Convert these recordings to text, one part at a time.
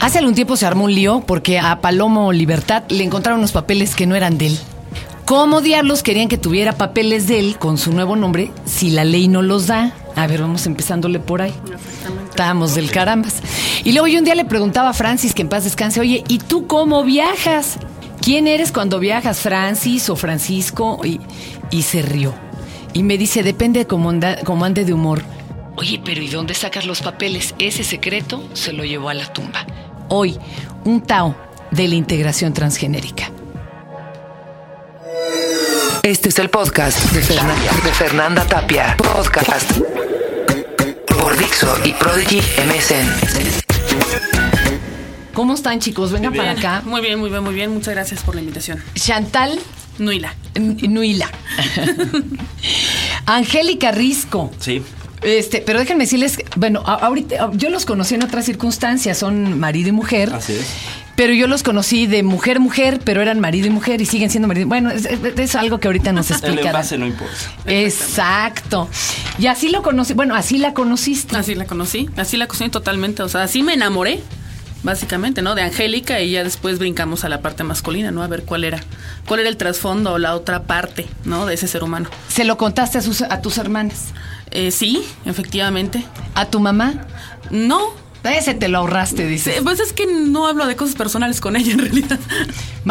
Hace algún tiempo se armó un lío porque a Palomo Libertad le encontraron unos papeles que no eran de él. ¿Cómo diablos querían que tuviera papeles de él con su nuevo nombre si la ley no los da? A ver, vamos empezándole por ahí. Estábamos del carambas. Y luego yo un día le preguntaba a Francis, que en paz descanse, oye, ¿y tú cómo viajas? ¿Quién eres cuando viajas, Francis o Francisco? Y, y se rió. Y me dice, depende de cómo, anda- cómo ande de humor. Oye, pero ¿y dónde sacas los papeles? Ese secreto se lo llevó a la tumba. Hoy, un Tao de la integración transgenérica. Este es el podcast de Fernanda, de Fernanda Tapia. Podcast por Dixo y Prodigy MSN. ¿Cómo están, chicos? Vengan para acá. Muy bien, muy bien, muy bien. Muchas gracias por la invitación. Chantal Nuila. N- Nuila. Angélica Risco. Sí. Este, pero déjenme decirles, bueno, ahorita yo los conocí en otras circunstancias, son marido y mujer. Así es. Pero yo los conocí de mujer mujer, pero eran marido y mujer y siguen siendo marido. Bueno, es, es- es algo que ahorita nos El explicarán. envase no importa. Exacto. Y así lo conocí, bueno, así la conociste. Así la conocí, así la conocí totalmente. O sea, así me enamoré, básicamente, ¿no? De Angélica y ya después brincamos a la parte masculina, ¿no? A ver cuál era, cuál era el trasfondo o la otra parte, ¿no? De ese ser humano. Se lo contaste a, sus, a tus hermanas, Eh, sí, efectivamente. a tu mamá. No. Ese te lo ahorraste, sí, dice. Pues es que no hablo de cosas personales con ella en realidad.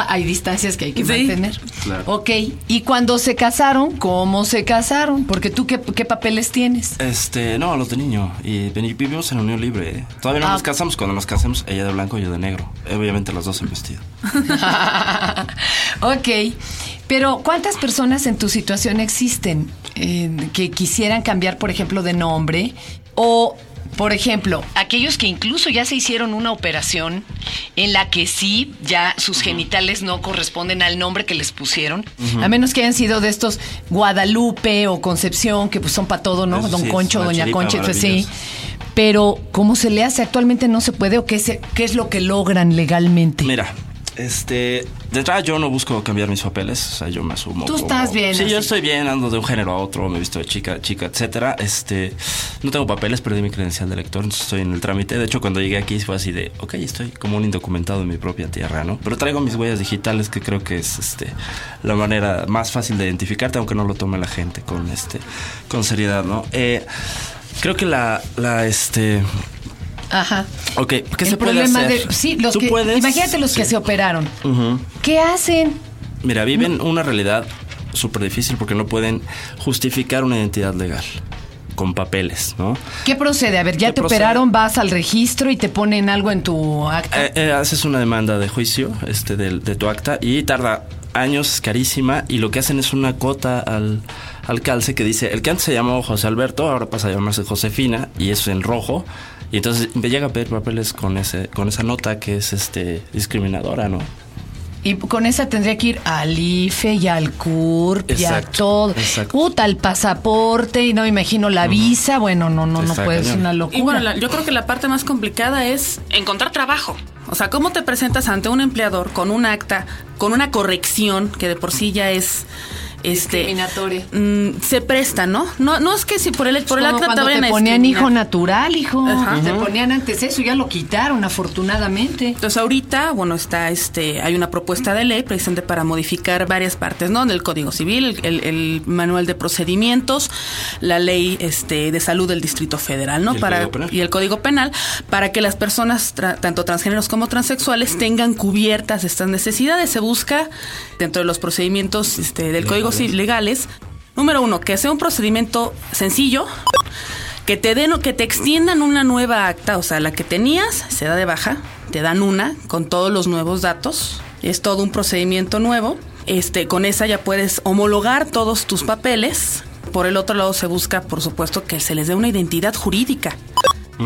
Hay distancias que hay que Sí. mantener. Claro. Ok. Y cuando se casaron, ¿cómo se casaron? Porque tú, ¿qué, qué papeles tienes? Este, no, los de niño. Y vivimos en unión libre. ¿eh? Todavía no Ah. nos casamos. Cuando nos casemos, ella de blanco y yo de negro. Obviamente los dos en vestido. ok. Pero, ¿cuántas personas en tu situación existen eh, que quisieran cambiar, por ejemplo, de nombre? O, por ejemplo, aquellos que incluso ya se hicieron una operación en la que sí, ya sus genitales no corresponden al nombre que les pusieron, a menos que hayan sido de estos Guadalupe o Concepción, que pues son para todo, ¿no? Eso Don sí, Concho, Doña Concha, entonces sí. Pero, ¿cómo se le hace? Actualmente no se puede o qué, se- qué es lo que logran legalmente? Mira, este, de entrada yo no busco cambiar mis papeles, o sea, yo me asumo. Tú como- estás bien Sí, yo estoy bien, ando de un género a otro, me he visto de chica, chica, etcétera. Este, no tengo papeles, perdí mi credencial de lector, entonces estoy en el trámite. De hecho, cuando llegué aquí fue así de, ok, estoy como un indocumentado en mi propia tierra, ¿no? Pero traigo mis huellas digitales, que creo que es, este, la manera más fácil de identificarte, aunque no lo tome la gente con, este, con seriedad, ¿no? Eh, creo que la, la, este, Ajá. ok, ¿qué el se puede problema hacer? de sí los Tú que puedes- imagínate los que se operaron. Qué hacen Mira, viven una realidad súper difícil porque no pueden justificar una identidad legal con papeles, ¿no? qué procede a ver ya ¿Qué te procede? operaron vas al registro y te ponen algo en tu acta Eh, eh, haces una demanda de juicio este, del- de, tu acta y tarda años, es carísima, y lo que hacen es una cuota al, al calce que dice, el que antes se llamó José Alberto, ahora pasa a llamarse Josefina, y es en rojo, y entonces me llega a pedir papeles con, ese, con esa nota que es este discriminadora, ¿no? y con esa tendría que ir al IFE y al CURP y a todo exacto. puta el pasaporte y no me imagino la visa bueno no no no puede ser una locura Y bueno, la- yo creo que la parte más complicada es encontrar trabajo. O sea, ¿cómo te presentas ante un empleador con un acta, con una corrección que de por sí ya es este Discriminatoria. mm, se presta, ¿no? No no es que si por el por el Como acta cuando te a ponían hijo natural hijo Ajá. te ponían antes eso ya lo quitaron afortunadamente Entonces ahorita, bueno, está este, hay una propuesta de ley precisamente para modificar varias partes, ¿no? Del Código Civil, el, el- el manual de procedimientos, la ley este, de salud del Distrito Federal, ¿no? Y el para Código Penal. y el Código Penal para que las personas tra- tanto transgéneros como transexuales tengan cubiertas estas necesidades. Se busca dentro de los procedimientos este, del Código Civil legales, número uno, que sea un procedimiento sencillo, que te den o que te extiendan una nueva acta, o sea, la que tenías se da de baja, te dan una con todos los nuevos datos, es todo un procedimiento nuevo. Este, con esa ya puedes homologar todos tus papeles. Por el otro lado se busca, por supuesto, que se les dé una identidad jurídica.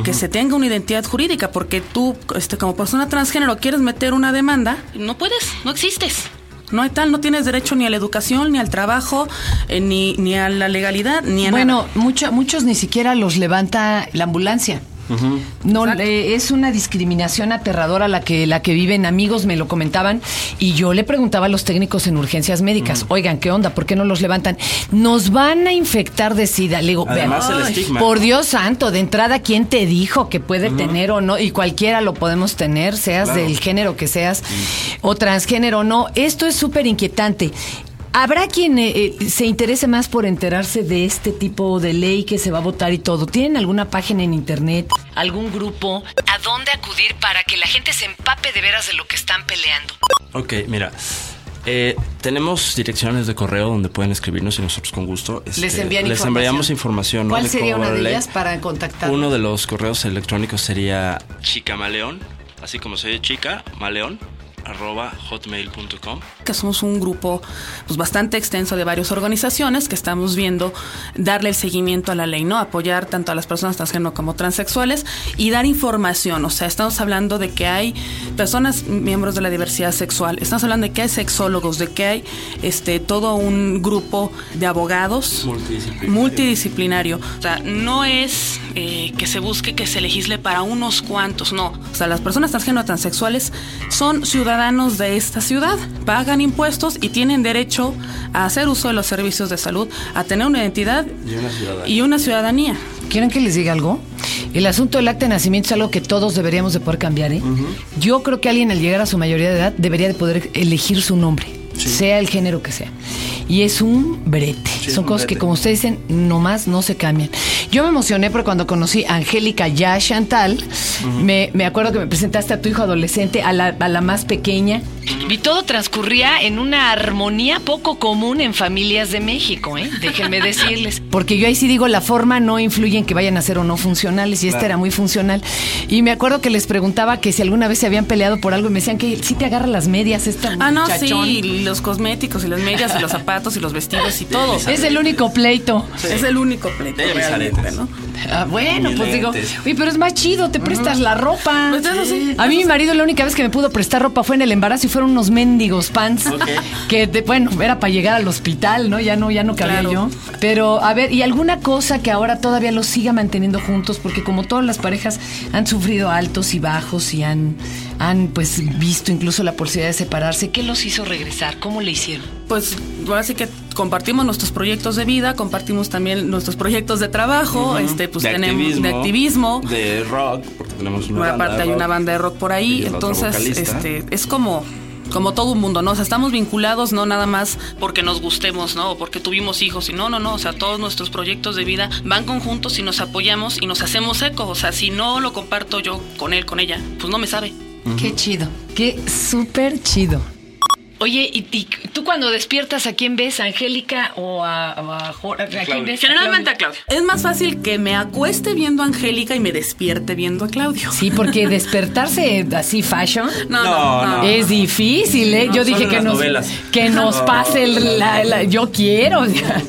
Que se tenga una identidad jurídica, porque tú, este, como persona transgénero, quieres meter una demanda, no puedes, no existes. No hay tal, no tienes derecho ni a la educación, ni al trabajo, eh, ni, ni a la legalidad, ni a Bueno, nada. mucho- muchos ni siquiera los levanta la ambulancia. No, eh, es una discriminación aterradora la que, la que viven amigos, me lo comentaban, y yo le preguntaba a los técnicos en urgencias médicas, oigan, ¿qué onda? ¿Por qué no los levantan? Nos van a infectar de sida. Le digo, Además, vean, el estigma. por Dios santo, de entrada, ¿quién te dijo que puede tener o no? Y cualquiera lo podemos tener, seas Claro. del género que seas, o transgénero o no. Esto es súper inquietante. Habrá quien eh, eh, se interese más por enterarse de este tipo de ley que se va a votar y todo. ¿Tienen alguna página en internet, algún grupo? ¿A dónde acudir para que la gente se empape de veras de lo que están peleando? Ok, mira. eh, tenemos direcciones de correo donde pueden escribirnos y nosotros con gusto este, Les envían les información. enviamos información. ¿no? ¿Cuál de sería una de ellas para contactar? Uno de los correos electrónicos sería chicamaleón, así como se oye chica, maleón, hotmail.com. que somos un grupo pues bastante extenso de varias organizaciones que estamos viendo darle el seguimiento a la ley, ¿no? Apoyar tanto a las personas transgénero como transexuales y dar información. O sea, estamos hablando de que hay personas miembros de la diversidad sexual, estamos hablando de que hay sexólogos, de que hay este todo un grupo de abogados Multidisciplinario. multidisciplinario. O sea, no es eh, que se busque que se legisle para unos cuantos, no. O sea, las personas transgénero transexuales son ciudadanos de esta ciudad, pagan impuestos y tienen derecho a hacer uso de los servicios de salud, a tener una identidad Y una ciudadanía. y una ciudadanía. ¿Quieren que les diga algo? El asunto del acta de nacimiento es algo que todos deberíamos de poder cambiar, ¿eh? Yo creo que alguien al llegar a su mayoría de edad debería de poder elegir su nombre, sea el género que sea. Y es un brete. Sí, Son un cosas que, brete. como ustedes dicen, nomás no se cambian. Yo me emocioné porque cuando conocí a Angélica ya Chantal, me, me acuerdo que me presentaste a tu hijo adolescente, a la, a la más pequeña. Y todo transcurría en una armonía poco común en familias de México, ¿eh? Déjenme decirles. Porque yo ahí sí digo, la forma no influye en que vayan a ser o no funcionales, y esta Claro. era muy funcional. Y me acuerdo que les preguntaba que si alguna vez se habían peleado por algo y me decían que sí te agarra las medias esta Ah, no, muchachón. sí, los cosméticos y las medias y los zapatos y los vestidos y todo. Es el único pleito. Es el único pleito realmente. ¿no? Ah, bueno, pues digo, oye, pero es más chido, te prestas la ropa. Pues eso sí, A mí mi marido la única vez que me pudo prestar ropa fue en el embarazo y fueron unos mendigos pants que de- bueno, era para llegar al hospital, ¿no? Ya no ya no cabía Claro. yo. Pero a ver, y alguna cosa que ahora todavía los siga manteniendo juntos porque como todas las parejas han sufrido altos y bajos y han han pues visto incluso la posibilidad de separarse, ¿qué los hizo regresar? ¿Cómo le hicieron? Pues ahora sí que compartimos nuestros proyectos de vida, compartimos también nuestros proyectos de trabajo, este pues de tenemos activismo, de activismo. de rock, porque tenemos una banda aparte de hay rock. una banda de rock por ahí, entonces este es como como todo un mundo, ¿no? O sea, estamos vinculados no nada más porque nos gustemos, ¿no? O porque tuvimos hijos y no, no, no, o sea, todos nuestros proyectos de vida van conjuntos y nos apoyamos y nos hacemos eco, o sea, si no lo comparto yo con él, con ella, pues no me sabe. Qué chido. Qué súper chido. Oye, ¿y, y tú cuando despiertas a quién ves? ¿A Angélica o a, a Jor- ¿A quién Claudia. ves? Generalmente a Claudio. Es más fácil que me acueste viendo a Angélica y me despierte viendo a Claudio. Sí, porque despertarse así fashion No, no, No, no. no. es difícil, ¿eh? No, Yo dije que nos, novelas. que nos No. pase el- la, la- yo quiero.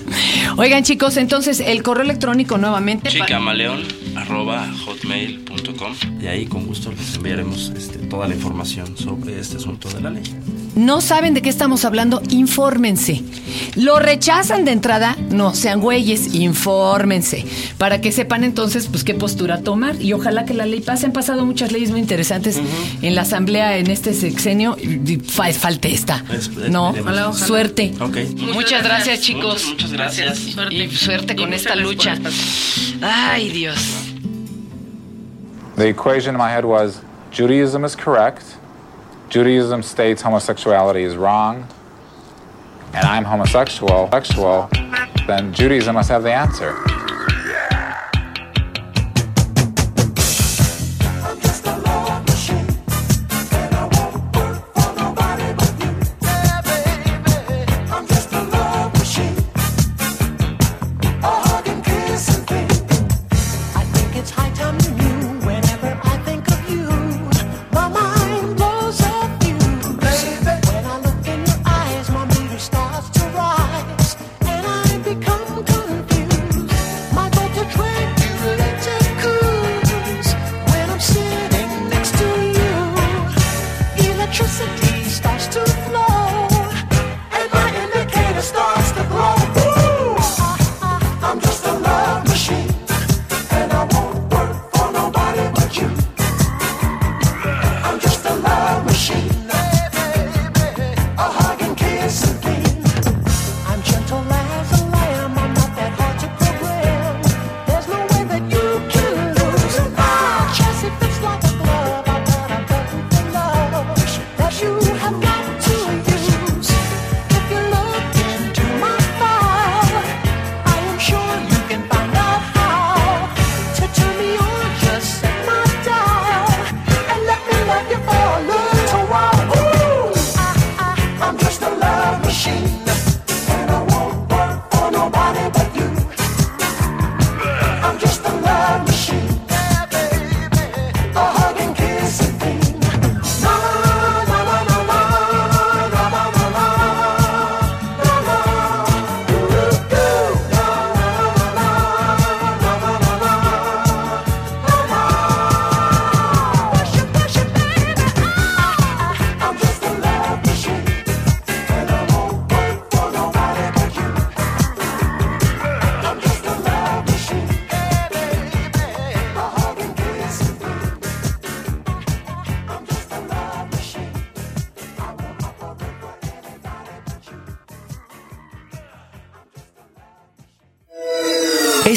Oigan, chicos, entonces el correo electrónico nuevamente. pa- chicamaleón arroba hotmail.com y ahí con gusto les enviaremos este, toda la información sobre este asunto de la ley. No saben de qué estamos hablando, infórmense. ¿Lo rechazan de entrada? No, sean güeyes, infórmense. Para que sepan entonces, pues, qué postura tomar. Y ojalá que la ley pase. Han pasado muchas leyes muy interesantes en la asamblea en este sexenio. falte esta. Es- es- no, esperemos. Ojalá, ojalá. suerte. Muchas gracias, chicos. Muchas, muchas gracias. Suerte. Y suerte con Y esta lucha. Ay, Dios. The equation in my head was Judaism is correct, Judaism states homosexuality is wrong, and I'm homosexual, sexual, then Judaism must have the answer.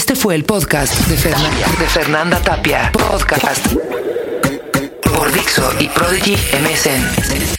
Este fue el podcast de, de Fernanda Tapia. Podcast por Dixo y Prodigy MSN.